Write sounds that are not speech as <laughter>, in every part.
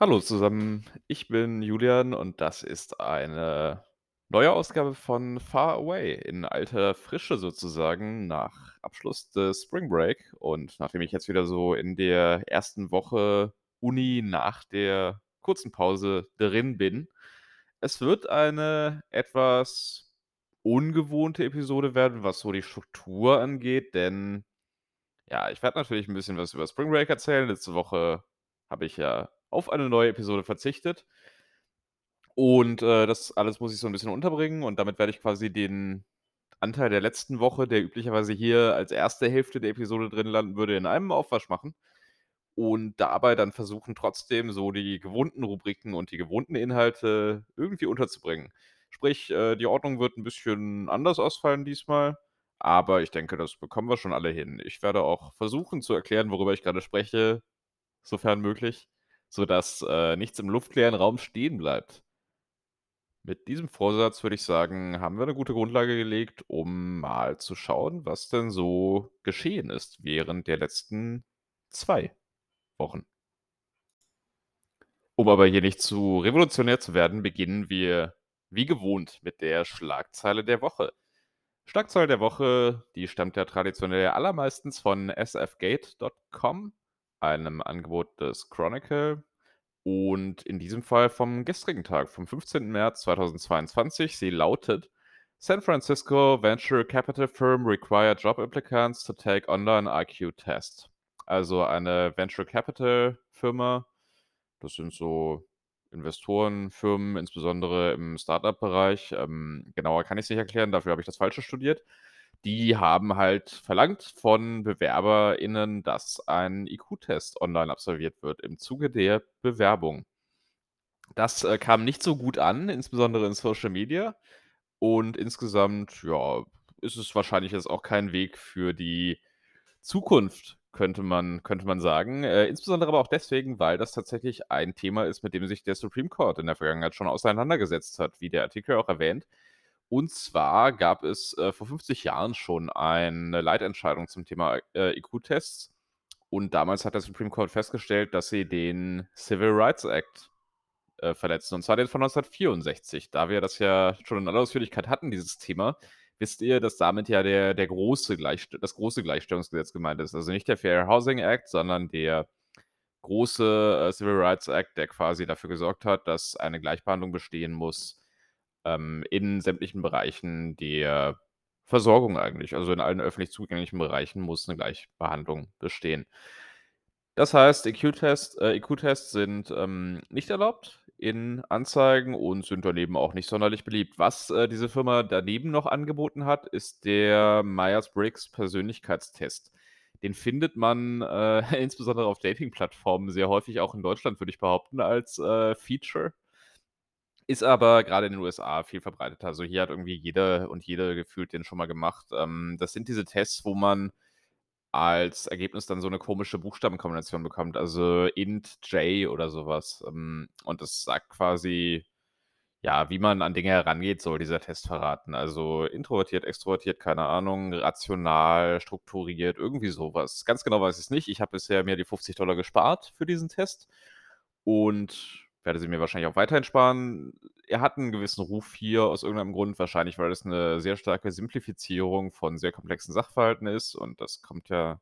Hallo zusammen, ich bin Julian und das ist eine neue Ausgabe von Far Away in alter Frische sozusagen nach Abschluss des Spring Break und nachdem ich jetzt wieder so in der ersten Woche Uni nach der kurzen Pause drin bin. Es wird eine etwas ungewohnte Episode werden, was so die Struktur angeht, denn ja, ich werde natürlich 'n bisschen was über Spring Break erzählen. Letzte Woche habe ich ja auf eine neue Episode verzichtet. Und, äh, das alles muss ich so 'n bisschen unterbringen und damit werde ich quasi den Anteil der letzten Woche, der üblicherweise hier als 1. Hälfte der Episode drin landen würde, in einem Aufwasch machen und dabei dann versuchen, trotzdem so die gewohnten Rubriken und die gewohnten Inhalte irgendwie unterzubringen. Sprich, äh, die Ordnung wird 'n bisschen anders ausfallen diesmal, aber ich denke, das bekommen wir schon alle hin. Ich werde auch versuchen zu erklären, worüber ich grade spreche, sofern möglich, sodass, äh, nichts im luftleeren Raum stehen bleibt. Mit diesem Vorsatz würde ich sagen, haben wir 'ne gute Grundlage gelegt, um mal zu schauen, was denn so geschehen ist während der letzten 2 Wochen. Um aber hier nicht zu revolutionär zu werden, beginnen wir wie gewohnt mit der Schlagzeile der Woche. Schlagzeile der Woche, die stammt ja traditionell allermeistens von sfgate.com, einem Angebot des Chronicle und in diesem Fall vom gestrigen Tag, vom 15. März 2022. Sie lautet: „San Francisco Venture Capital Firm require job applicants to take online IQ test.“ Also, eine Venture Capital Firma, das sind so Investorenfirmen, insbesondere im Start-up-Bereich. Ähm, genauer kann ich's nicht erklären, dafür habe ich das Falsche studiert. Die haben halt verlangt von BewerberInnen, dass ein IQ-Test online absolviert wird im Zuge der Bewerbung. Das, äh, kam nicht so gut an, insbesondere in Social Media und insgesamt, ja, ist es wahrscheinlich jetzt auch kein Weg für die Zukunft, könnte man könnte man sagen. Äh, insbesondere aber auch deswegen, weil das tatsächlich ein Thema ist, mit dem sich der Supreme Court in der Vergangenheit schon auseinandergesetzt hat, wie der Artikel auch erwähnt. Und zwar gab es, äh, vor 50 Jahren schon eine Leitentscheidung zum Thema, äh, IQ-Tests und damals hat der Supreme Court festgestellt, dass sie den Civil Rights Act, äh, verletzen, und zwar den von 1964. Da wir das ja schon in aller Ausführlichkeit hatten, dieses Thema, wisst ihr, dass damit ja der der große das große Gleichstellungsgesetz gemeint ist. Also, nicht der Fair Housing Act, sondern der große, äh, Civil Rights Act, der quasi dafür gesorgt hat, dass eine Gleichbehandlung bestehen muss, ähm, in sämtlichen Bereichen der Versorgung eigentlich. Also, in allen öffentlich zugänglichen Bereichen muss 'ne Gleichbehandlung bestehen. Das heißt, IQ-Test äh, IQ-Tests sind, ähm, nicht erlaubt in Anzeigen und sind daneben auch nicht sonderlich beliebt. Was, äh, diese Firma daneben noch angeboten hat, ist der Myers-Briggs Persönlichkeitstest. Den findet man, äh, <laughs> insbesondere auf Dating-Plattformen sehr häufig, auch in Deutschland, würde ich behaupten, als, äh, Feature. Ist aber grade in den USA viel verbreiteter. Also, hier hat irgendwie jeder und jede gefühlt den schon mal gemacht. Ähm, das sind diese Tests, wo man als Ergebnis dann so 'ne komische Buchstabenkombination bekommt, also Int J oder so was. Ähm, und das sagt quasi, ja, wie man an Dinge herangeht, soll dieser Test verraten. Also, introvertiert, extrovertiert, keine Ahnung, rational, strukturiert, irgendwie so was. Ganz genau weiß ich's nicht. Ich habe bisher mir die 50 $ gespart für diesen Test und werde sie mir wahrscheinlich auch weiterhin sparen. Er hat 'n gewissen Ruf hier aus irgendeinem Grund, wahrscheinlich, weil es 'ne sehr starke Simplifizierung von sehr komplexen Sachverhalten ist und das kommt ja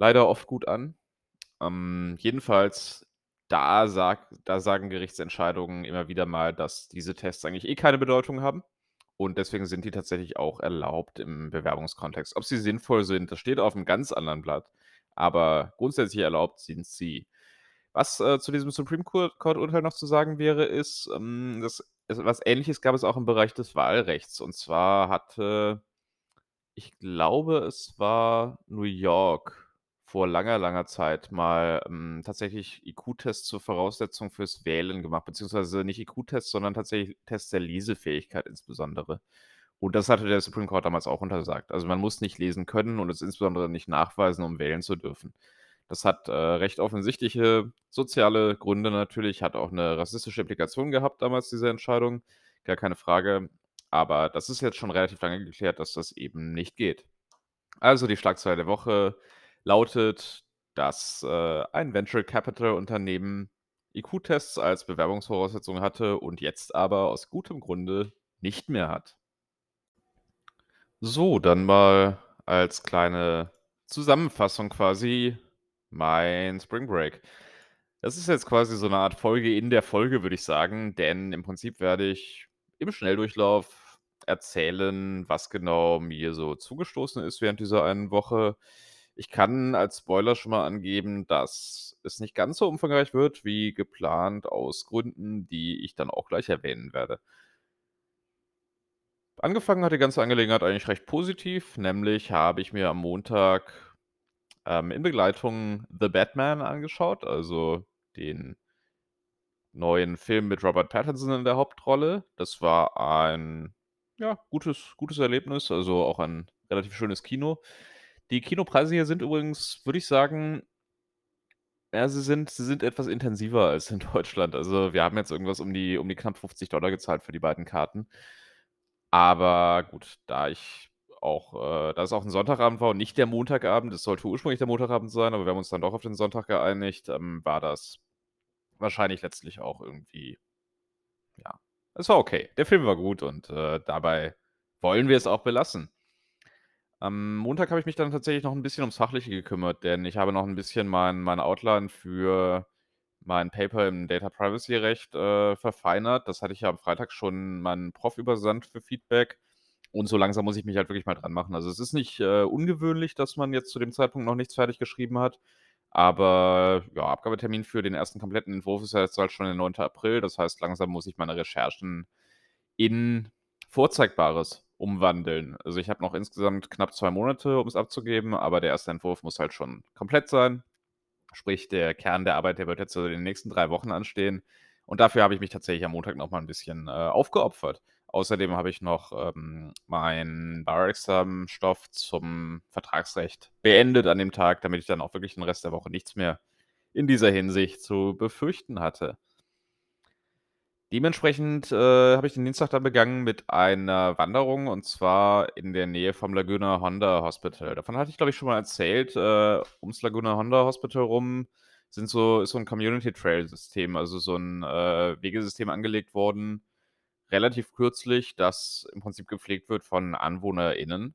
leider oft gut an. Ähm, jedenfalls, da sagt da sagen Gerichtsentscheidungen immer wieder mal, dass diese Tests eigentlich eh keine Bedeutung haben und deswegen sind die tatsächlich auch erlaubt im Bewerbungskontext. Ob sie sinnvoll sind, das steht auf'm ganz anderen Blatt, aber grundsätzlich erlaubt sind sie. Was, äh, zu diesem Supreme Court Court-Urteil noch zu sagen wäre, ist, ähm, dass was Ähnliches gab es auch im Bereich des Wahlrechts. Und zwar hatte ich glaube, es war New York vor langer, langer Zeit mal, ähm, tatsächlich IQ-Tests zur Voraussetzung fürs Wählen gemacht, beziehungsweise nicht IQ-Tests, sondern tatsächlich Tests der Lesefähigkeit insbesondere. Und das hatte der Supreme Court damals auch untersagt. Also, man muss nicht lesen können und es insbesondere nicht nachweisen, um wählen zu dürfen. Das hat, äh, recht offensichtliche soziale Gründe natürlich, hat auch 'ne rassistische Implikation gehabt damals, diese Entscheidung, gar keine Frage. Aber das ist jetzt schon relativ lange geklärt, dass das eben nicht geht. Also, die Schlagzeile der Woche lautet, dass, äh, ein Venture Capital Unternehmen IQ-Tests als Bewerbungsvoraussetzung hatte und jetzt aber aus gutem Grunde nicht mehr hat. So, dann mal als kleine Zusammenfassung quasi mein Spring Break. Das ist jetzt quasi so 'ne Art Folge in der Folge, würde ich sagen, denn im Prinzip werde ich im Schnelldurchlauf erzählen, was genau mir so zugestoßen ist während dieser einen Woche. Ich kann als Spoiler schon mal angeben, dass es nicht ganz so umfangreich wird wie geplant aus Gründen, die ich dann auch gleich erwähnen werde. Angefangen hat die ganze Angelegenheit eigentlich recht positiv, nämlich habe ich mir am Montag, ähm, in Begleitung „The Batman“ angeschaut, also den neuen Film mit Robert Pattinson in der Hauptrolle. Das war ein, ja, gutes gutes Erlebnis, also auch ein relativ schönes Kino. Die Kinopreise hier sind übrigens, würde ich sagen ja, sie sind sie sind etwas intensiver als in Deutschland. Also, wir haben jetzt irgendwas um die um die knapp 50 gezahlt für die beiden Karten. Aber gut, da ich auch äh, da es auch 'n Sonntagabend war und nicht der Montagabend es sollte ursprünglich der Montagabend sein, aber wir haben uns dann doch auf den Sonntag geeinigt, ähm, war das wahrscheinlich letztlich auch irgendwie ja, es war okay. Der Film war gut und, äh, dabei wollen wir es auch belassen. Am Montag habe ich mich dann tatsächlich noch 'n bisschen ums Fachliche gekümmert, denn ich habe noch 'n bisschen mein meine Outline für mein Paper im Data Privacy Recht, äh, verfeinert. Das hatte ich ja am Freitag schon meinem Prof übersandt für Feedback und so langsam muss ich mich halt wirklich mal dran machen. Also, es ist nicht, äh, ungewöhnlich, dass man jetzt zu dem Zeitpunkt noch nichts fertig geschrieben hat, aber ja, Abgabetermin für den ersten kompletten Entwurf ist ja jetzt halt schon der 9. April. Das heißt, langsam muss ich meine Recherchen in Vorzeigbares umwandeln. Also, ich habe noch insgesamt knapp 2 Monate, um's abzugeben, aber der erste Entwurf muss halt schon komplett sein. Sprich, der Kern der Arbeit, der wird jetzt so in den nächsten 3 Wochen anstehen und dafür habe ich mich tatsächlich am Montag noch mal 'n bisschen, äh, aufgeopfert. Außerdem habe ich noch, ähm, meinen Bar-Examen-Stoff zum Vertragsrecht beendet an dem Tag, damit ich dann auch wirklich den Rest der Woche nichts mehr in dieser Hinsicht zu befürchten hatte. Dementsprechend, äh, habe ich den Dienstag dann begangen mit einer Wanderung und zwar in der Nähe vom Laguna Honda Hospital. Davon hatte ich, glaube ich, schon mal erzählt. Äh, ums Laguna Honda Hospital rum sind so ist so 'n Community-Trail-System, also so 'n, äh, Wegesystem angelegt worden, relativ kürzlich, das im Prinzip gepflegt wird von AnwohnerInnen.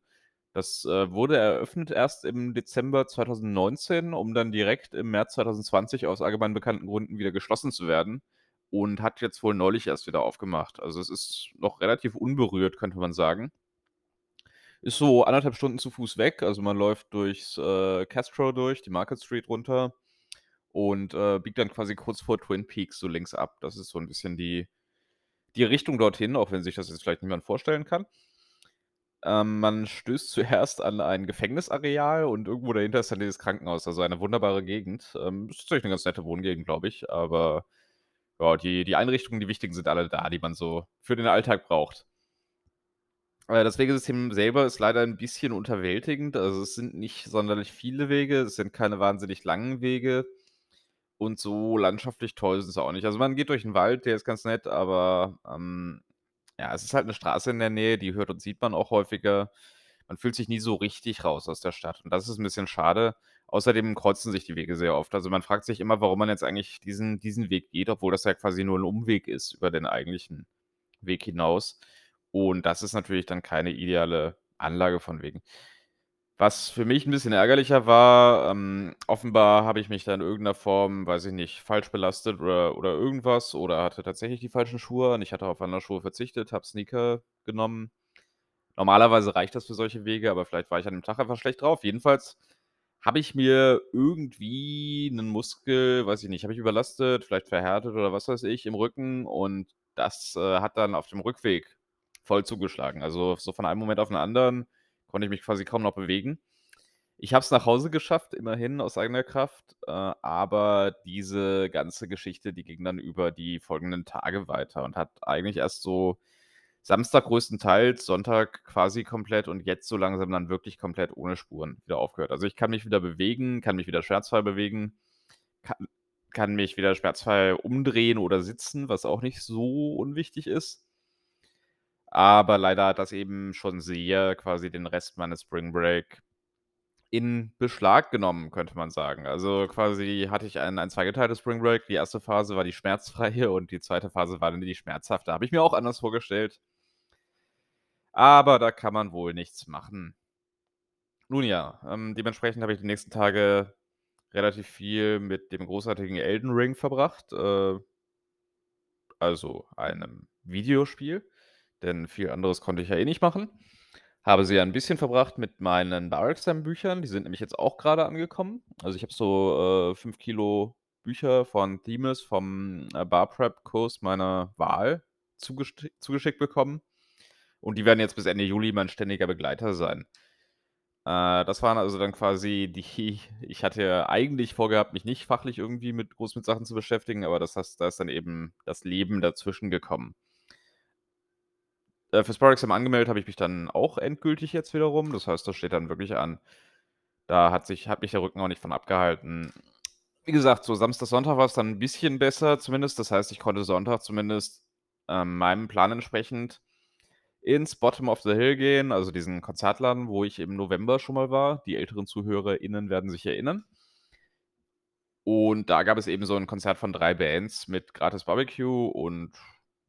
Das, äh, wurde eröffnet erst im Dezember 2019, um dann direkt im März 2020 aus allgemein bekannten Gründen wieder geschlossen zu werden und hat jetzt wohl neulich erst wieder aufgemacht. Also, es ist noch relativ unberührt, könnte man sagen. Ist so 1 1/2 Stunden zu Fuß weg. Also, man läuft durchs, äh, Castro durch, die Market Street runter und, äh, biegt dann quasi kurz vor Twin Peaks so links ab. Das ist so 'n bisschen die die Richtung dorthin, auch wenn sich das jetzt vielleicht niemand vorstellen kann. Ähm, man stößt <laughs> zuerst an ein Gefängnisareal und irgendwo dahinter ist dann dieses Krankenhaus, also eine wunderbare Gegend. Ähm, ist tatsächlich 'ne ganz nette Wohngegend, glaube ich, aber ja, die die Einrichtungen, die wichtigen sind alle da, die man so für den Alltag braucht. Äh, das Wegesystem selber ist leider 'n bisschen unterwältigend. Also, es sind nicht sonderlich viele Wege, es sind keine wahnsinnig langen Wege und so landschaftlich toll ist es auch nicht. Also, man geht durch 'n Wald, der ist ganz nett, aber, ähm, ja, es ist halt 'ne Straße in der Nähe, die hört und sieht man auch häufiger. Man fühlt sich nie so richtig raus aus der Stadt und das ist 'n bisschen schade. Außerdem kreuzen sich die Wege sehr oft. Also, man fragt sich immer, warum man jetzt eigentlich diesen diesen Weg geht, obwohl das ja quasi nur 'n Umweg ist über den eigentlichen Weg hinaus. Und das ist natürlich dann keine ideale Anlage von Wegen. Was für mich 'n bisschen ärgerlicher war, ähm, offenbar habe ich mich da in irgend 'ner Form, weiß ich nicht, falsch belastet oder oder irgendwas oder hatte tatsächlich die falschen Schuhe an. Ich hatte auf Wanderschuhe verzichtet, habe Sneaker genommen. Normalerweise reicht das für solche Wege, aber vielleicht war ich an dem Tag einfach schlecht drauf. Jedenfalls habe ich mir irgendwie 'nen Muskel, weiß ich nicht, habe ich überlastet, vielleicht verhärtet oder was weiß ich, im Rücken und das, äh, hat dann auf dem Rückweg voll zugeschlagen. Also, so von einem Moment auf 'n anderen konnte ich mich quasi kaum noch bewegen. Ich habe es nach Hause geschafft, immerhin aus eigener Kraft, äh, aber diese ganze Geschichte, die ging dann über die folgenden Tage weiter und hat eigentlich erst so Samstag größtenteils, Sonntag quasi komplett und jetzt so langsam dann wirklich komplett ohne Spuren wieder aufgehört. Also, ich kann mich wieder bewegen, kann mich wieder schmerzfrei bewegen, kann kann mich wieder schmerzfrei umdrehen oder sitzen, was auch nicht so unwichtig ist. Aber leider hat das eben schon sehr quasi den Rest meines Spring Break in Beschlag genommen, könnte man sagen. Also, quasi hatte ich ein ein zweigeteiltes Spring Break. Die 1. Phase war die schmerzfreie <laughs> und die 2. Phase war dann die schmerzhafte. Habe ich mir auch anders vorgestellt. Aber da kann man wohl nichts machen. Nun ja, ähm, dementsprechend habe ich die nächsten Tage relativ viel mit dem großartigen Elden Ring verbracht, äh also einem Videospiel, denn viel anderes konnte ich ja eh nicht machen. Habe sie ja 'n bisschen verbracht mit meinen Bar Exam Büchern, die sind nämlich jetzt auch grade angekommen. Also, ich habe so, äh, 5 Kilo Bücher von Themis vom, äh, Bar Prep Kurs meiner Wahl zugest zugeschickt bekommen und die werden jetzt bis Ende Juli mein ständiger Begleiter sein. Äh, das waren also dann quasi die <laughs> ich hatte eigentlich vorgehabt, mich nicht fachlich irgendwie mit groß mit Sachen zu beschäftigen, aber das da ist dann eben das Leben dazwischen gekommen. Äh, fürs Bar Exam angemeldet habe ich mich dann auch endgültig jetzt wiederum. Das heißt, das steht dann wirklich an. Da hat sich hat mich der Rücken auch nicht von abgehalten. Wie gesagt, so Samstag, Sonntag war's dann 'n bisschen besser zumindest. Das heißt, ich konnte Sonntag zumindest, ähm, meinem Plan entsprechend ins Bottom of the Hill gehen, also diesen Konzertladen, wo ich im November schon mal war. Die älteren ZuhörerInnen werden sich erinnern. Und da gab es eben so 'n Konzert von 3 Bands mit gratis Barbecue und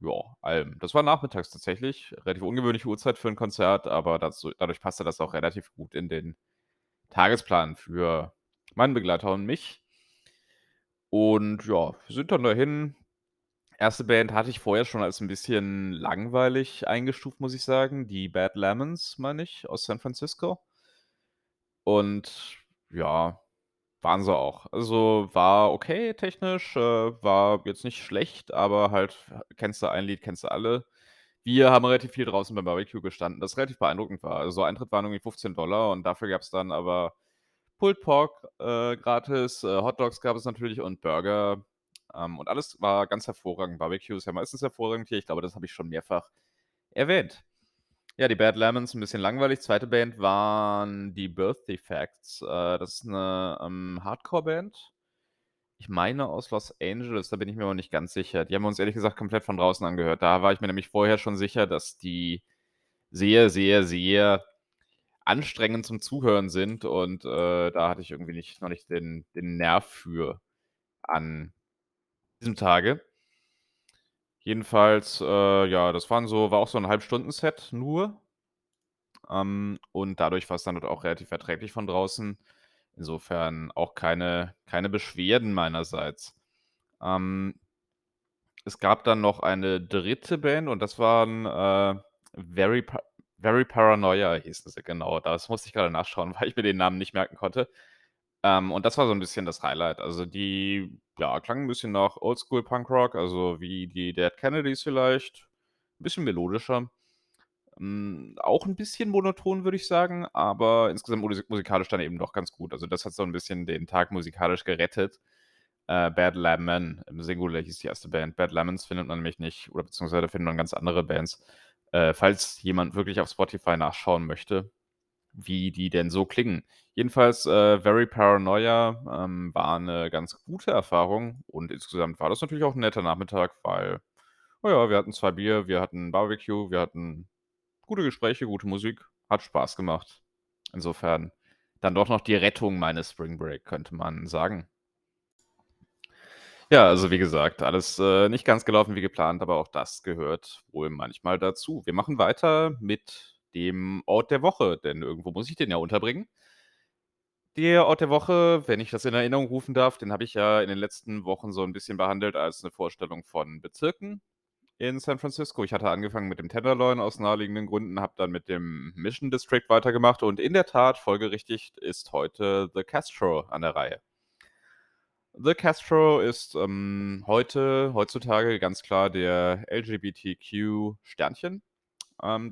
ja, allem. Das war nachmittags tatsächlich, relativ ungewöhnliche Uhrzeit für 'n Konzert, aber dazu dadurch passte das auch relativ gut in den Tagesplan für meinen Begleiter und mich. Und ja, wir sind dann dahin. 1. Band hatte ich vorher schon als 'n bisschen langweilig eingestuft, muss ich sagen. Die Bad Lemons, meine ich, aus San Francisco. Und ja, waren sie auch. Also, war okay technisch, äh, war jetzt nicht schlecht, aber halt kennst du ein Lied, kennst du alle. Wir haben relativ viel draußen beim Barbecue gestanden, das relativ beeindruckend war. Also, Eintritt waren irgendwie 15 $ und dafür gab's dann aber Pulled Pork, äh, gratis, äh, Hotdogs gab es natürlich und Burger, ähm, und alles war ganz hervorragend. Barbecue ist ja meistens hervorragend hier. Ich glaube, das habe ich schon mehrfach erwähnt. Ja, die Bad Lemons 'n bisschen langweilig. 2. Band waren die Birth Defects. Äh, das ist 'ne, ähm, Hardcore-Band. Ich meine aus Los Angeles, da bin ich mir aber nicht ganz sicher. Die haben wir uns ehrlich gesagt komplett von draußen angehört. Da war ich mir nämlich vorher schon sicher, dass die sehr, sehr, sehr anstrengend zum Zuhören sind und, äh, da hatte ich irgendwie nicht noch nicht den den Nerv für an diesem Tage. Jedenfalls, äh, ja, das waren so war auch so 'n Halbstunden-Set nur. Ähm, und dadurch war's dann dort auch relativ erträglich von draußen. Insofern auch keine keine Beschwerden meinerseits. Ähm es gab dann noch eine 3. Band und das waren, äh, Very Pa Very Paranoia hießen sie, genau. Das musste ich grade nachschauen, <laughs> weil ich mir den Namen nicht merken konnte. Ähm, und das war so 'n bisschen das Highlight. Also, die, ja, klangen 'n bisschen nach Oldschool Punkrock, also wie die Dead Kennedys vielleicht, 'n bisschen melodischer. Hm, auch 'n bisschen monoton, würde ich sagen, aber insgesamt musi musikalisch dann eben doch ganz gut. Also, das hat so 'n bisschen den Tag musikalisch gerettet. Äh, Bad Lemon im Singular hieß die 1. Band. Bad Lemons findet man nämlich nicht oder beziehungsweise findet man ganz andere Bands. Äh, falls jemand wirklich auf Spotify nachschauen möchte, wie die denn so klingen. Jedenfalls, äh, Very Paranoia, ähm, war 'ne ganz gute Erfahrung und insgesamt war das natürlich auch 'n netter Nachmittag, weil, na ja, wir hatten 2 Bier, wir hatten Barbecue, wir hatten gute Gespräche, gute Musik, hat Spaß gemacht. Insofern dann doch noch die Rettung meines Spring Break, könnte man sagen. Ja, also, wie gesagt, alles, äh, nicht ganz gelaufen wie geplant, aber auch das gehört wohl manchmal dazu. Wir machen weiter mit dem Ort der Woche, denn irgendwo muss ich den ja unterbringen. Der Ort der Woche, wenn ich das in Erinnerung rufen darf, den habe ich ja in den letzten Wochen so 'n bisschen behandelt als 'ne Vorstellung von Bezirken in San Francisco. Ich hatte angefangen mit dem Tenderloin aus naheliegenden Gründen, habe dann mit dem Mission District weitergemacht und in der Tat, folgerichtig, ist heute The Castro an der Reihe. The Castro ist, ähm, heute heutzutage ganz klar der LGBTQ Sternchen, ähm,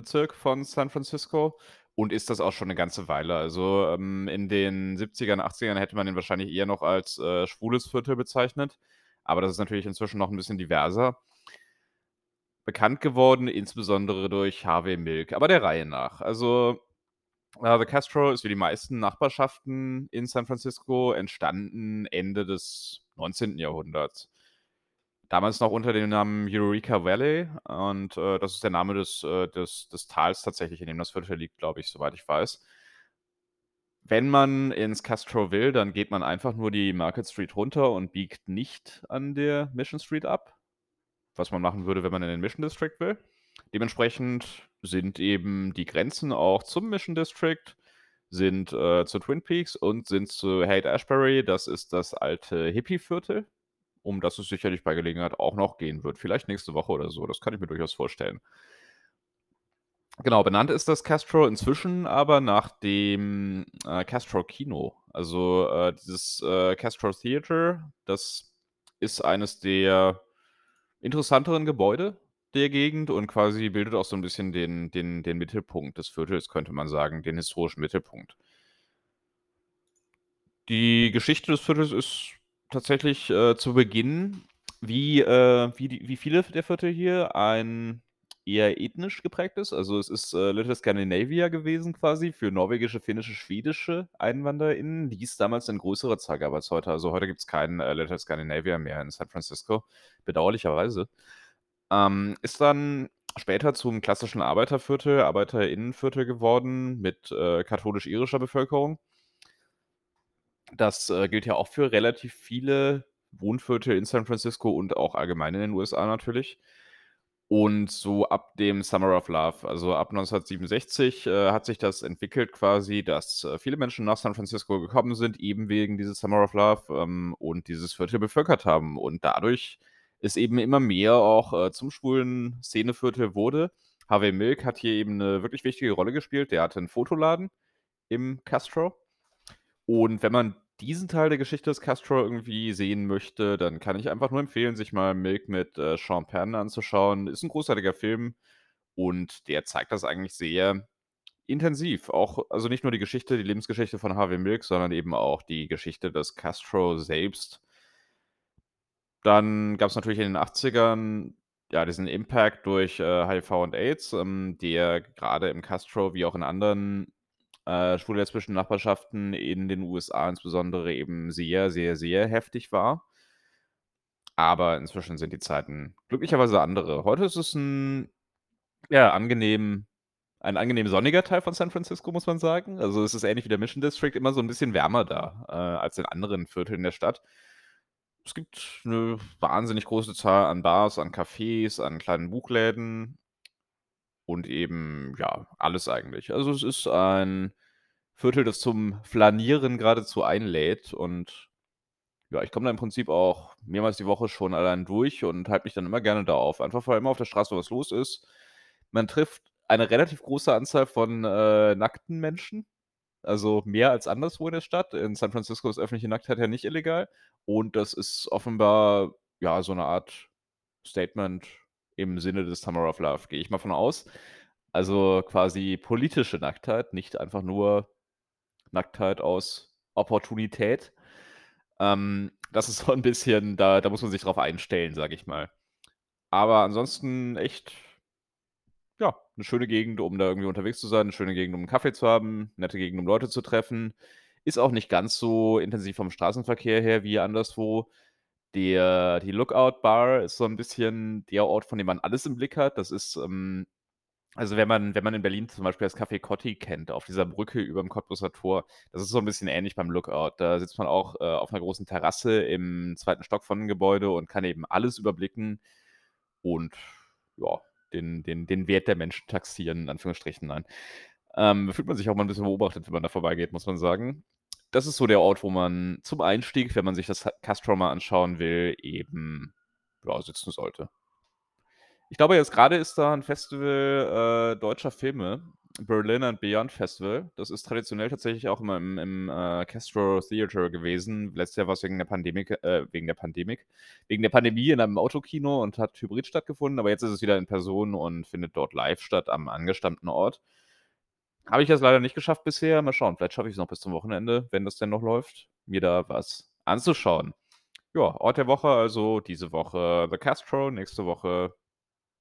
Bezirk von San Francisco und ist das auch schon 'ne ganze Weile. Also, ähm, in den 70ern, 80ern hätte man ihn wahrscheinlich eher noch als, äh, schwules Viertel bezeichnet, aber das ist natürlich inzwischen noch 'n bisschen diverser. Bekannt geworden insbesondere durch Harvey Milk, aber der Reihe nach. Also, äh, The Castro ist wie die meisten Nachbarschaften in San Francisco entstanden Ende des 19. Jahrhunderts. Damals noch unter dem Namen Eureka Valley und, äh, das ist der Name des, äh des des Tals tatsächlich, in dem das Viertel liegt, glaube ich, soweit ich weiß. wenn man ins Castro will, dann geht man einfach nur die Market Street runter und biegt nicht an der Mission Street ab, was man machen würde, wenn man in den Mission District will. Dementsprechend sind eben die Grenzen auch zum Mission District, sind äh, zu Twin Peaks und sind zu Haight-Ashbury. Das ist das alte Hippie-Viertel, um das es sicherlich bei Gelegenheit auch noch gehen wird. Vielleicht nächste Woche oder so. Das kann ich mir durchaus vorstellen. Genau, benannt ist das Castro inzwischen aber nach dem äh, Castro Kino. Also äh, dieses äh, Castro Theater, das ist eines der interessanteren Gebäude der Gegend und quasi bildet auch so ein bisschen den, den, den Mittelpunkt des Viertels, könnte man sagen, den historischen Mittelpunkt. Die Geschichte des Viertels ist tatsächlich äh, zu Beginn, wie, äh, wie, die, wie viele der Viertel hier, ein eher ethnisch geprägt ist. Also es ist äh, Little Scandinavia gewesen quasi für norwegische, finnische, schwedische EinwanderInnen, die es damals in größerer Zahl gab als heute. Also heute gibt es keinen äh, Little Scandinavia mehr in San Francisco, bedauerlicherweise. Ähm, ist dann später zum klassischen Arbeiterviertel, ArbeiterInnenviertel geworden mit äh, katholisch-irischer Bevölkerung. Das äh, gilt ja auch für relativ viele Wohnviertel in San Francisco und auch allgemein in den USA natürlich. Und so ab dem Summer of Love, also ab 1967, äh, hat sich das entwickelt quasi, dass äh, viele Menschen nach San Francisco gekommen sind, eben wegen dieses Summer of Love ähm, und dieses Viertel bevölkert haben. Und dadurch ist eben immer mehr auch äh, zum schwulen Szeneviertel wurde. Harvey Milk hat hier eben eine wirklich wichtige Rolle gespielt. Der hatte einen Fotoladen im Castro. Und wenn man diesen Teil der Geschichte des Castro irgendwie sehen möchte, dann kann ich einfach nur empfehlen, sich mal Milk mit äh, Sean Penn anzuschauen. Ist ein großartiger Film und der zeigt das eigentlich sehr intensiv. Auch, also nicht nur die Geschichte, die Lebensgeschichte von Harvey Milk, sondern eben auch die Geschichte des Castro selbst. Dann gab es natürlich in den 80ern ja diesen Impact durch äh, HIV und AIDS, ähm, der gerade im Castro wie auch in anderen äh, schwul-lesbischen Nachbarschaften in den USA insbesondere eben sehr, sehr, sehr heftig war. Aber inzwischen sind die Zeiten glücklicherweise andere. Heute ist es ein, ja, angenehm, ein angenehm sonniger Teil von San Francisco, muss man sagen. Also es ist ähnlich wie der Mission District, immer so ein bisschen wärmer da äh, als in anderen Vierteln der Stadt. Es gibt eine wahnsinnig große Zahl an Bars, an Cafés, an kleinen Buchläden und eben, ja, alles eigentlich. Also es ist ein Viertel, das zum Flanieren geradezu einlädt und ja, ich komme da im Prinzip auch mehrmals die Woche schon allein durch und halte mich dann immer gerne da auf. Einfach weil immer auf der Straße was los ist. Man trifft eine relativ große Anzahl von äh, nackten Menschen. Also mehr als anderswo in der Stadt. In San Francisco ist öffentliche Nacktheit ja nicht illegal. Und das ist offenbar ja so eine Art Statement im Sinne des Summer of Love, gehe ich mal von aus. Also quasi politische Nacktheit, nicht einfach nur Nacktheit aus Opportunität. Ähm, das ist <laughs> so ein bisschen, da, da muss man sich drauf einstellen, sage ich mal. Aber ansonsten echt, ja, eine schöne Gegend, um da irgendwie unterwegs zu sein, eine schöne Gegend, um einen Kaffee zu haben, nette Gegend, um Leute zu treffen. Ist auch nicht ganz so intensiv vom Straßenverkehr her wie anderswo. Der, die Lookout Bar ist so ein bisschen der Ort, von dem man alles im Blick hat. Das ist ähm, also, wenn man wenn man in Berlin zum Beispiel das Café Cotti kennt, auf dieser Brücke über dem Cottbuser Tor, das ist so ein bisschen ähnlich beim Lookout. Da sitzt man auch, äh, auf einer großen Terrasse im zweiten Stock von 'nem Gebäude und kann eben alles überblicken und, ja, den den den Wert der Menschen taxieren, in Anführungsstrichen, nein. Ähm, fühlt man sich auch mal ein bisschen beobachtet, wenn man da vorbeigeht, muss man sagen. Das ist so der Ort, wo man zum Einstieg, wenn man sich das Castro mal anschauen will, eben, ja, sitzen sollte. Ich glaube, jetzt gerade ist da ein Festival äh, deutscher Filme, Berlin and Beyond Festival. Das ist traditionell tatsächlich auch immer im, im äh, Castro Theater gewesen. Letztes Jahr war es wegen der Pandemik, äh, wegen der Pandemik, wegen der Pandemie in einem Autokino und hat hybrid stattgefunden, aber jetzt ist es wieder in Person und findet dort live statt am angestammten Ort. Habe ich jetzt leider nicht geschafft bisher. Mal schauen, vielleicht schaffe ich es noch bis zum Wochenende, wenn das denn noch läuft, mir da was anzuschauen. Ja, Ort der Woche also diese Woche The Castro, nächste Woche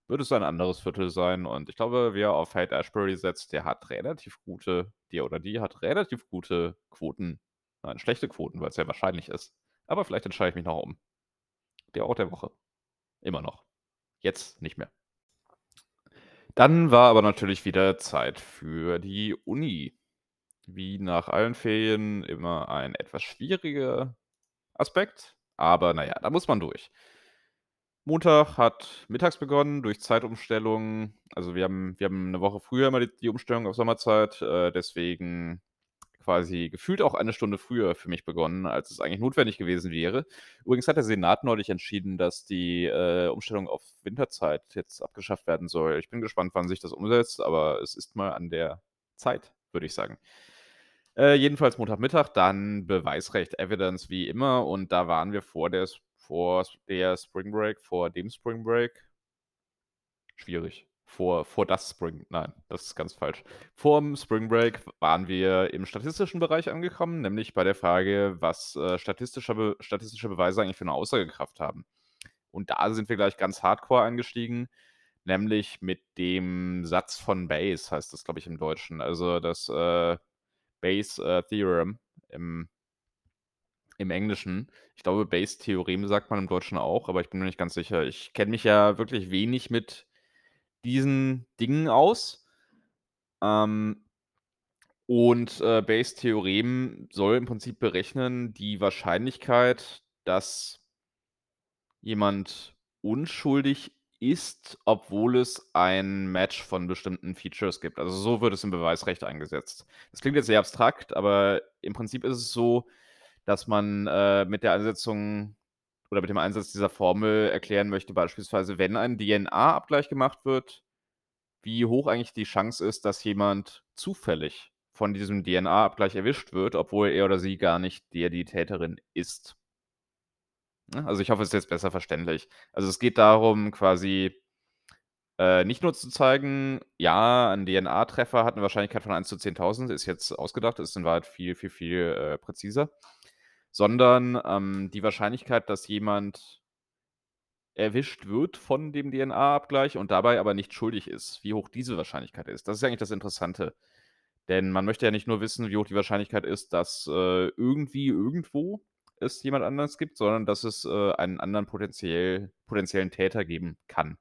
wird es ein anderes Viertel sein. Und ich glaube, wer auf Haight Ashbury setzt, der hat relativ gute, der oder die hat relativ gute Quoten. Nein, schlechte Quoten, weil es sehr wahrscheinlich ist. Aber vielleicht entscheide ich mich noch um. Der Ort der Woche. Immer noch. Jetzt nicht mehr. Dann war aber natürlich wieder Zeit für die Uni. wie nach allen Ferien immer ein etwas schwieriger Aspekt, aber na ja, da muss man durch. Montag hat mittags begonnen durch Zeitumstellung. Also, wir haben wir haben 'ne Woche früher immer die die Umstellung auf Sommerzeit, äh, deswegen quasi gefühlt auch eine Stunde früher für mich begonnen, als es eigentlich notwendig gewesen wäre. Übrigens hat der Senat neulich entschieden, dass die, äh, Umstellung auf Winterzeit jetzt abgeschafft werden soll. Ich bin gespannt, wann sich das umsetzt, aber es ist mal an der Zeit, würde ich sagen. Äh, jedenfalls Montagmittag, dann Beweisrecht, Evidence wie immer und da waren wir vor der vor der Spring Break, vor dem Spring Break. Schwierig. Vor vor das Spring nein, das ist ganz falsch. Vorm Spring Break waren wir im statistischen Bereich angekommen, nämlich bei der Frage, was, äh, statistischer Be statistische Beweise eigentlich für 'ne Aussagekraft haben. Und da sind wir gleich ganz hardcore eingestiegen, nämlich mit dem Satz von Bayes, heißt das, glaube ich, im Deutschen. Also, das, äh, Bayes, äh, Theorem im im Englischen. Ich glaube, Bayes Theorem sagt man im Deutschen auch, aber ich bin mir nicht ganz sicher. Ich kenne mich ja wirklich wenig mit diesen Dingen aus. Ähm und, äh, Bayes Theorem soll im Prinzip berechnen die Wahrscheinlichkeit, dass jemand unschuldig ist, obwohl es ein Match von bestimmten Features gibt. Also, so wird es im Beweisrecht eingesetzt. Das klingt jetzt sehr abstrakt, aber im Prinzip ist es so, dass man, äh, mit der Einsetzung oder mit dem Einsatz dieser Formel erklären möchte, beispielsweise, wenn ein DNA-Abgleich gemacht wird, wie hoch eigentlich die Chance ist, dass jemand zufällig von diesem DNA-Abgleich erwischt wird, obwohl er oder sie gar nicht der die Täterin ist. Also, ich hoffe, es ist jetzt besser verständlich. Also, es geht darum, quasi, äh, nicht nur zu zeigen, ja, ein DNA-Treffer hat 'ne Wahrscheinlichkeit von 1 zu 10.000, ist jetzt ausgedacht, ist in Wahrheit viel, viel, viel, äh, präziser, sondern, ähm, die Wahrscheinlichkeit, dass jemand erwischt wird von dem DNA-Abgleich und dabei aber nicht schuldig ist, wie hoch diese Wahrscheinlichkeit ist. Das ist eigentlich das Interessante. Denn man möchte ja nicht nur wissen, wie hoch die Wahrscheinlichkeit ist, dass, äh, irgendwie irgendwo es jemand anderes gibt, sondern dass es, äh, einen anderen potenziell potenziellen Täter geben kann.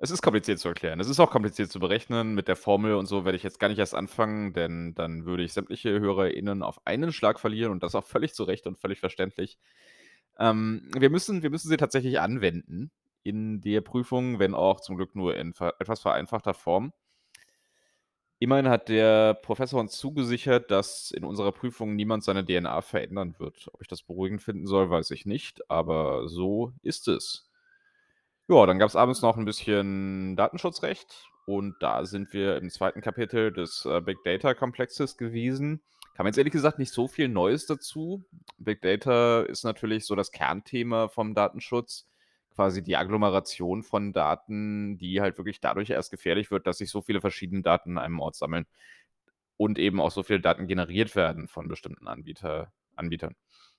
Es ist kompliziert zu erklären. Es ist auch kompliziert zu berechnen. Mit der Formel und so werde ich jetzt gar nicht erst anfangen, denn dann würde ich sämtliche HörerInnen auf einen Schlag verlieren und das auch völlig zu Recht und völlig verständlich. Ähm, wir müssen wir müssen sie tatsächlich anwenden in der Prüfung, wenn auch zum Glück nur in ver etwas vereinfachter Form. Immerhin hat der Professor uns zugesichert, dass in unserer Prüfung niemand seine DNA verändern wird. Ob ich das beruhigend finden soll, weiß ich nicht, aber so ist es. Ja, dann gab's abends noch 'n bisschen Datenschutzrecht und da sind wir im 2. Kapitel des, äh, Big-Data-Komplexes gewesen. Kam jetzt ehrlich gesagt nicht so viel Neues dazu. Big Data ist natürlich so das Kernthema vom Datenschutz, quasi die Agglomeration von Daten, die halt wirklich dadurch erst gefährlich wird, dass sich so viele verschiedene Daten an einem Ort sammeln und eben auch so viele Daten generiert werden von bestimmten Anbieter Anbietern.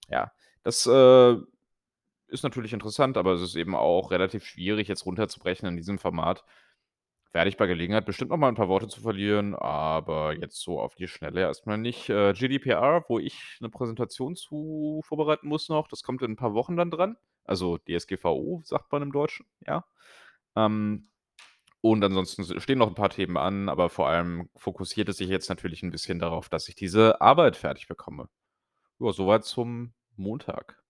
Ja, das, äh, ist natürlich interessant, aber es ist eben auch relativ schwierig, jetzt runterzubrechen in diesem Format. Werde ich bei Gelegenheit bestimmt noch mal 'n paar Worte zu verlieren, aber jetzt so auf die Schnelle erst mal nicht. Äh, GDPR, wo ich 'ne Präsentation zu vorbereiten muss noch, das kommt in 'n paar Wochen dann dran. Also, DSGVO sagt man im Deutschen, ja. Ähm, und ansonsten stehen noch 'n paar Themen an, aber vor allem fokussiert es sich jetzt natürlich 'n bisschen darauf, dass ich diese Arbeit fertig bekomme. Ja, so weit zum Montag.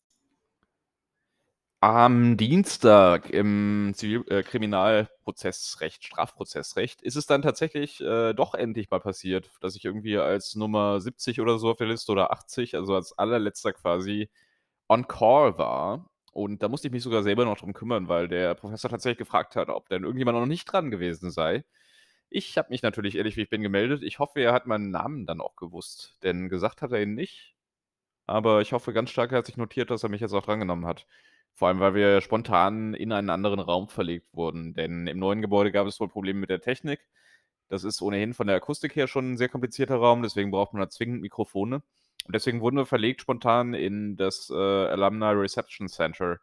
Am Dienstag im Zivil äh, Kriminalprozessrecht, Strafprozessrecht ist es dann tatsächlich, äh, doch endlich mal passiert, dass ich irgendwie als Nummer 70 oder so auf der Liste oder 80, also als Allerletzter quasi on call war. Und da musste ich mich sogar selber noch drum kümmern, weil der Professor tatsächlich gefragt hat, ob denn irgendjemand noch nicht dran gewesen sei. Ich habe mich natürlich ehrlich wie ich bin gemeldet. Ich hoffe, er hat meinen Namen dann auch gewusst, denn gesagt hat er ihn nicht. Aber ich hoffe ganz stark, er hat sich notiert, dass er mich jetzt auch drangenommen hat. Vor allem, weil wir spontan in einen anderen Raum verlegt wurden, denn im neuen Gebäude gab es wohl Probleme mit der Technik. Das ist ohnehin von der Akustik her schon 'n sehr komplizierter Raum, deswegen braucht man da zwingend Mikrofone. Und deswegen wurden wir verlegt spontan in das, äh, Alumni Reception Center.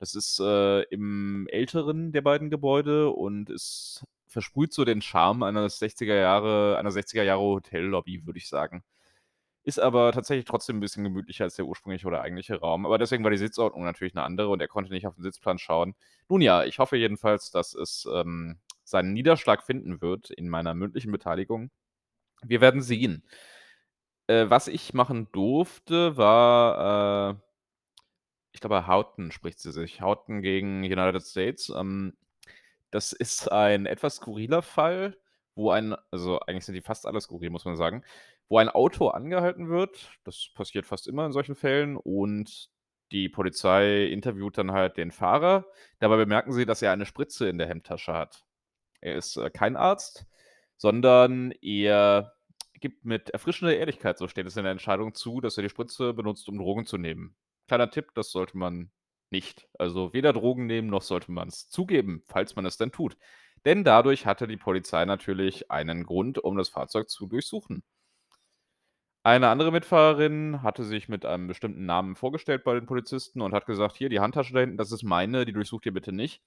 Das ist, äh, im älteren der beiden Gebäude und es versprüht so den Charme eines 60er Jahre einer 60er Jahre Hotellobby, würde ich sagen. Ist aber tatsächlich trotzdem 'n bisschen gemütlicher als der ursprüngliche oder eigentliche Raum, aber deswegen war die Sitzordnung natürlich 'ne andere und er konnte nicht auf den Sitzplan schauen. Nun ja, ich hoffe jedenfalls, dass es, ähm, seinen Niederschlag finden wird in meiner mündlichen Beteiligung. Wir werden sehen. Äh, was ich machen durfte, war, äh ich glaube, Houghton spricht sie sich. Houghton gegen United States. Ähm, das ist ein etwas skurriler Fall, wo ein also, eigentlich sind die fast alle skurril, muss man sagen, wo ein Auto angehalten wird. Das passiert fast immer in solchen Fällen und die Polizei interviewt dann halt den Fahrer. Dabei bemerken sie, dass er eine Spritze in der Hemdtasche hat. Er ist, äh, kein Arzt, sondern er gibt mit erfrischender Ehrlichkeit, so steht es in der Entscheidung zu, dass er die Spritze benutzt, um Drogen zu nehmen. Kleiner Tipp, das sollte man nicht. Also, weder Drogen nehmen, noch sollte man's zugeben, falls man es denn tut. Denn dadurch hatte die Polizei natürlich einen Grund, um das Fahrzeug zu durchsuchen. Eine andere Mitfahrerin hatte sich mit einem bestimmten Namen vorgestellt bei den Polizisten und hat gesagt: „Hier, die Handtasche da hinten, das ist meine, die durchsucht ihr bitte nicht.“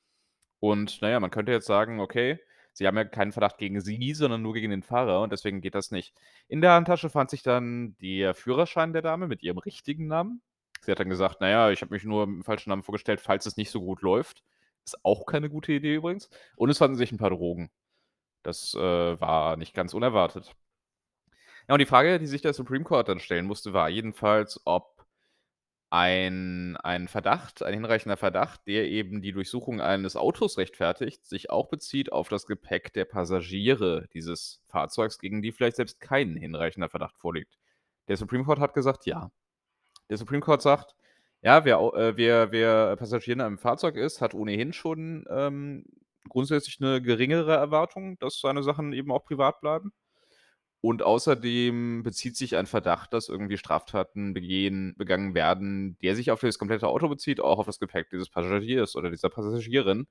Und, na ja, man könnte jetzt sagen: „Okay, sie haben ja keinen Verdacht gegen sie, sondern nur gegen den Fahrer und deswegen geht das nicht.“ In der Handtasche fand sich dann der Führerschein der Dame mit ihrem richtigen Namen. Sie hat dann gesagt: „Na ja, ich habe mich nur mit'm falschen Namen vorgestellt, falls es nicht so gut läuft.“ Ist auch keine gute Idee übrigens. Und es fanden sich 'n paar Drogen. Das, äh, war nicht ganz unerwartet. Ja, und die Frage, die sich der Supreme Court dann stellen musste, war jedenfalls, ob ein ein Verdacht ein hinreichender Verdacht, der eben die Durchsuchung eines Autos rechtfertigt, sich auch bezieht auf das Gepäck der Passagiere dieses Fahrzeugs, gegen die vielleicht selbst kein hinreichender Verdacht vorliegt. Der Supreme Court hat gesagt: „Ja.“ Der Supreme Court sagt: „Ja, wer äh, wer wer Passagier in einem Fahrzeug ist, hat ohnehin schon, ähm, grundsätzlich 'ne geringere Erwartung, dass seine Sachen eben auch privat bleiben. Und außerdem bezieht sich ein Verdacht, dass irgendwie Straftaten begehen begangen werden, der sich auf das komplette Auto bezieht, auch auf das Gepäck dieses Passagiers oder dieser Passagierin,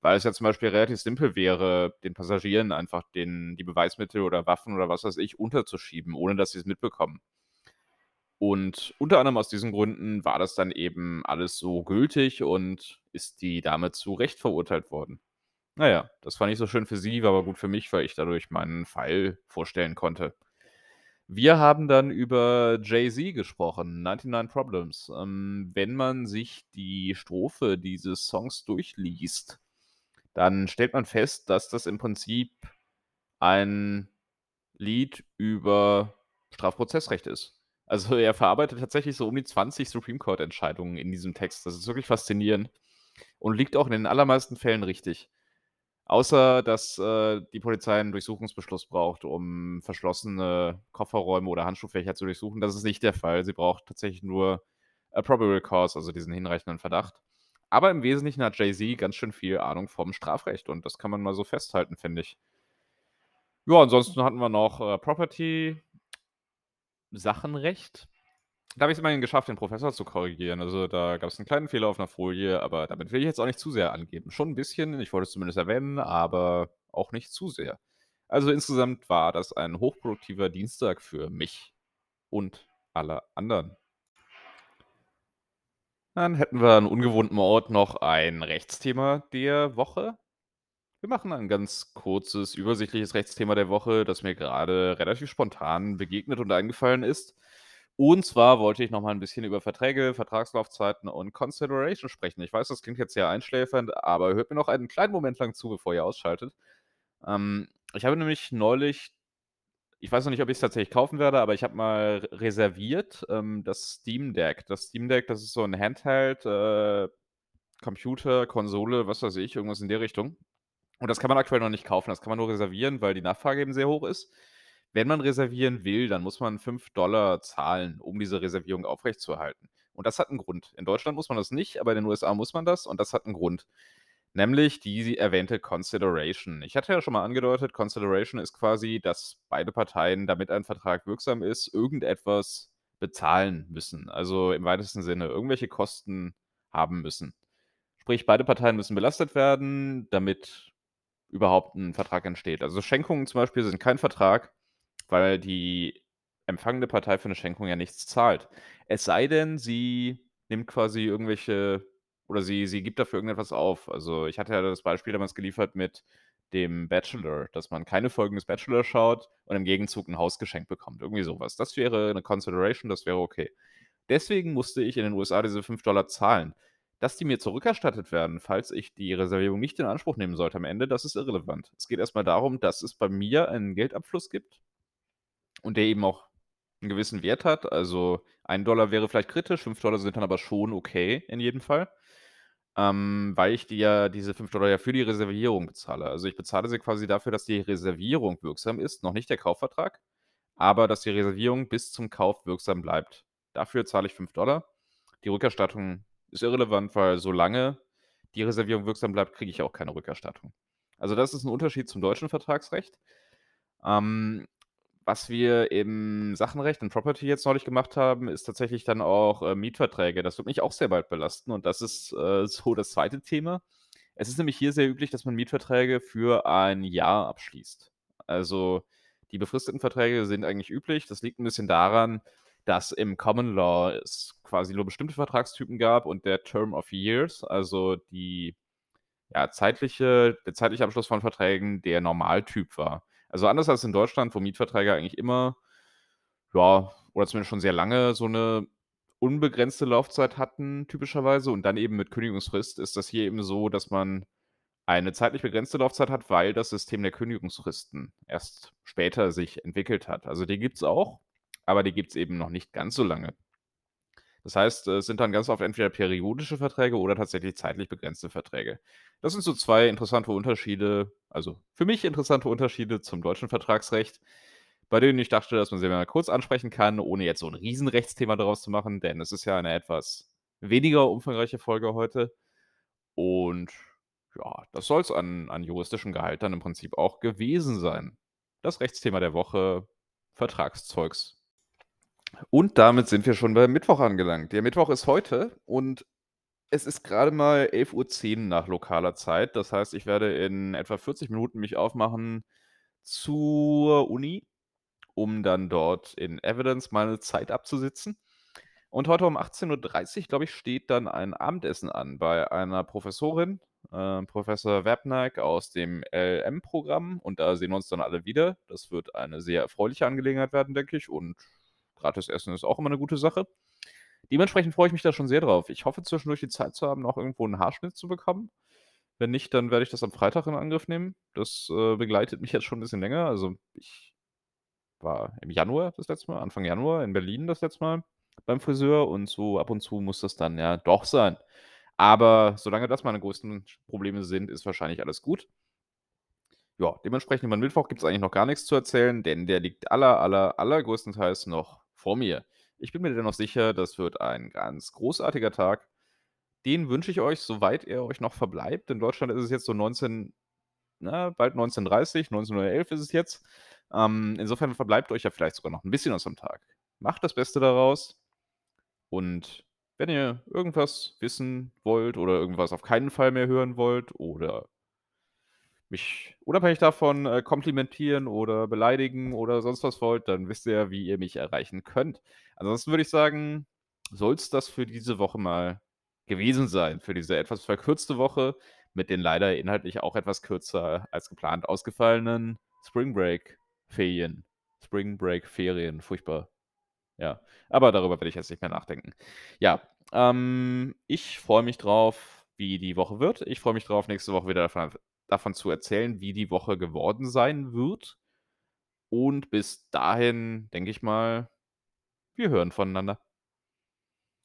weil es ja zum Beispiel relativ simpel wäre, den Passagieren einfach den die Beweismittel oder Waffen oder was weiß ich, unterzuschieben, ohne dass sie's mitbekommen. Und unter anderem aus diesen Gründen war das dann eben alles so gültig und ist die Dame zu Recht verurteilt worden. Na ja, das war nicht so schön für sie, war aber gut für mich, weil ich dadurch meinen Fall vorstellen konnte. Wir haben dann über Jay-Z gesprochen, „99 Problems“. Ähm, wenn man sich die Strophe dieses Songs durchliest, dann stellt man fest, dass das im Prinzip ein Lied über Strafprozessrecht ist. Also, er verarbeitet tatsächlich so um die 20 Supreme Court Entscheidungen in diesem Text. Das ist wirklich faszinierend und liegt auch in den allermeisten Fällen richtig. Außer, dass, äh, die Polizei 'n Durchsuchungsbeschluss braucht, um verschlossene Kofferräume oder Handschuhfächer zu durchsuchen. Das ist nicht der Fall. Sie braucht tatsächlich nur a probable cause, also diesen hinreichenden Verdacht. Aber im Wesentlichen hat Jay-Z ganz schön viel Ahnung vom Strafrecht und das kann man mal so festhalten, finde ich. Ja, ansonsten hatten wir noch, äh, Property Sachenrecht. Da habe ich's immerhin geschafft, den Professor zu korrigieren. Also, da gab's 'n kleinen Fehler auf 'ner Folie, aber damit will ich jetzt auch nicht zu sehr angeben. Schon 'n bisschen, ich wollte es zumindest erwähnen, aber auch nicht zu sehr. Also, insgesamt war das ein hochproduktiver Dienstag für mich und alle anderen. Dann hätten wir an ungewohntem Ort noch ein Rechtsthema der Woche. Wir machen ein ganz kurzes, übersichtliches Rechtsthema der Woche, das mir grade relativ spontan begegnet und eingefallen ist. Und zwar wollte ich noch mal 'n bisschen über Verträge, Vertragslaufzeiten und Consideration sprechen. Ich weiß, das klingt jetzt sehr einschläfernd, aber hört mir noch einen kleinen Moment lang zu, bevor ihr ausschaltet. Ähm, ich habe nämlich neulich ich weiß noch nicht, ob ich's tatsächlich kaufen werde, aber ich habe mal reserviert, ähm, das Steam Deck. Das Steam Deck, das ist so 'n Handheld, äh, Computer, Konsole, was weiß ich, irgendwas in der Richtung. Und das kann man aktuell noch nicht kaufen. Das kann man nur reservieren, weil die Nachfrage eben sehr hoch ist. Wenn man reservieren will, dann muss man 5 $ zahlen, um diese Reservierung aufrechtzuerhalten. Und das hat 'n Grund. In Deutschland muss man das nicht, aber in den USA muss man das und das hat 'n Grund. Nämlich die erwähnte Consideration. Ich hatte ja schon mal angedeutet, Consideration ist quasi, dass beide Parteien, damit ein Vertrag wirksam ist, irgendetwas bezahlen müssen. Also, im weitesten Sinne irgendwelche Kosten haben müssen. Sprich, beide Parteien müssen belastet werden, damit überhaupt 'n Vertrag entsteht. Also, Schenkungen zum Beispiel sind kein Vertrag, weil die empfangende Partei für 'ne Schenkung ja nichts zahlt. Es sei denn, sie nimmt quasi irgendwelche oder sie sie gibt dafür irgendetwas auf. Also, ich hatte ja das Beispiel damals geliefert mit dem Bachelor, dass man keine Folgen des Bachelor schaut und im Gegenzug 'n Haus geschenkt bekommt, irgendwie so was. Das wäre 'ne Consideration, das wäre okay. Deswegen musste ich in den USA diese 5 $ zahlen. Dass die mir zurückerstattet werden, falls ich die Reservierung nicht in Anspruch nehmen sollte am Ende, das ist irrelevant. Es geht erst mal darum, dass es bei mir einen Geldabfluss gibt und der eben auch 'n gewissen Wert hat. Also, 1 wäre vielleicht kritisch, 5 sind dann aber schon okay in jedem Fall, ähm, weil ich die ja diese 5 ja für die Reservierung bezahle. Also, ich bezahle sie quasi dafür, dass die Reservierung wirksam ist, noch nicht der Kaufvertrag, aber dass die Reservierung bis zum Kauf wirksam bleibt. Dafür zahle ich 5 Die Rückerstattung ist irrelevant, weil solange die Reservierung wirksam bleibt, kriege ich auch keine Rückerstattung. Also, das ist 'n Unterschied zum deutschen Vertragsrecht. Ähm, was wir im Sachenrecht und Property jetzt neulich gemacht haben, ist tatsächlich dann auch, äh, Mietverträge. Das wird mich auch sehr bald belasten und das ist, äh, <laughs> so das zweite Thema. Es ist nämlich hier sehr üblich, dass man Mietverträge für ein Jahr abschließt. Also, die befristeten Verträge sind eigentlich üblich. Das liegt 'n bisschen daran, dass im Common Law es quasi nur bestimmte Vertragstypen gab und der Term of Years, also die ja, zeitliche der zeitliche Abschluss von Verträgen der Normaltyp war. Also, anders als in Deutschland, wo Mietverträge eigentlich immer, ja, oder zumindest schon sehr lange so 'ne unbegrenzte Laufzeit hatten typischerweise und dann eben mit Kündigungsfrist, ist das hier eben so, dass man eine zeitlich begrenzte Laufzeit hat, weil das System der Kündigungsfristen erst später sich entwickelt hat. Also, die gibt's auch, aber die gibt's eben noch nicht ganz so lange. Das heißt, es sind dann ganz oft entweder periodische Verträge oder tatsächlich zeitlich begrenzte Verträge. Das sind so 2 interessante Unterschiede also, für mich interessante Unterschiede zum deutschen Vertragsrecht, bei denen ich dachte, dass man sie mal kurz ansprechen kann, ohne jetzt so 'n Riesenrechtsthema daraus zu machen, denn es ist ja eine etwas weniger umfangreiche Folge heute. Und ja, das soll's an an juristischem Gehalt dann im Prinzip auch gewesen sein. Das Rechtsthema der Woche, Vertragszeugs. Und damit sind wir schon beim Mittwoch angelangt. Der Mittwoch ist heute und es ist grade mal 11:10 nach lokaler Zeit. Das heißt, ich werde in etwa 40 Minuten mich aufmachen zur Uni, um dann dort in Evidence meine Zeit abzusitzen. Und heute um 18:30 glaube ich, steht dann ein Abendessen an bei einer Professorin, äh, Professor Webnak aus dem LLM-Programm und da sehen wir uns dann alle wieder. Das wird eine sehr erfreuliche Angelegenheit werden, denke ich und gratis Essen ist auch immer 'ne gute Sache. Dementsprechend freue ich mich da schon sehr drauf. Ich hoffe, zwischendurch die Zeit zu haben, noch irgendwo 'n Haarschnitt zu bekommen. Wenn nicht, dann werde ich das am Freitag in Angriff nehmen. Das, äh, begleitet mich jetzt schon 'n bisschen länger. Also, ich war im Januar das letzte Mal Anfang Januar in Berlin das letzte Mal beim Friseur und so ab und zu muss das dann ja doch sein. Aber solange das meine größten Probleme sind, ist wahrscheinlich alles gut. Ja, dementsprechend über 'n Mittwoch gibt's eigentlich noch gar nix zu erzählen, denn der liegt aller, aller, allergrößtenteils noch vor mir. Ich bin mir dennoch sicher, das wird ein ganz großartiger Tag. Den wünsche ich euch, soweit er euch noch verbleibt. In Deutschland ist es jetzt so 19 na, bald 19:30, 19:11 ist es jetzt. Ähm, insofern verbleibt euch ja vielleicht sogar noch 'n bisschen was vom Tag. Macht das Beste daraus und wenn ihr irgendwas wissen wollt oder irgendwas auf keinen Fall mehr hören wollt oder mich unabhängig davon, äh, komplimentieren oder beleidigen oder sonst was wollt, dann wisst ihr ja, wie ihr mich erreichen könnt. Ansonsten würde ich sagen, soll's das für diese Woche mal gewesen sein, für diese etwas verkürzte Woche mit den leider inhaltlich auch etwas kürzer als geplant ausgefallenen Spring Break Ferien. Spring Break Ferien, furchtbar. Ja, aber darüber werde ich jetzt nicht mehr nachdenken. Ja, ähm, ich freue mich drauf, wie die Woche wird. Ich freue mich drauf, nächste Woche wieder davon davon zu erzählen, wie die Woche geworden sein wird. Und bis dahin denke ich mal, wir hören voneinander.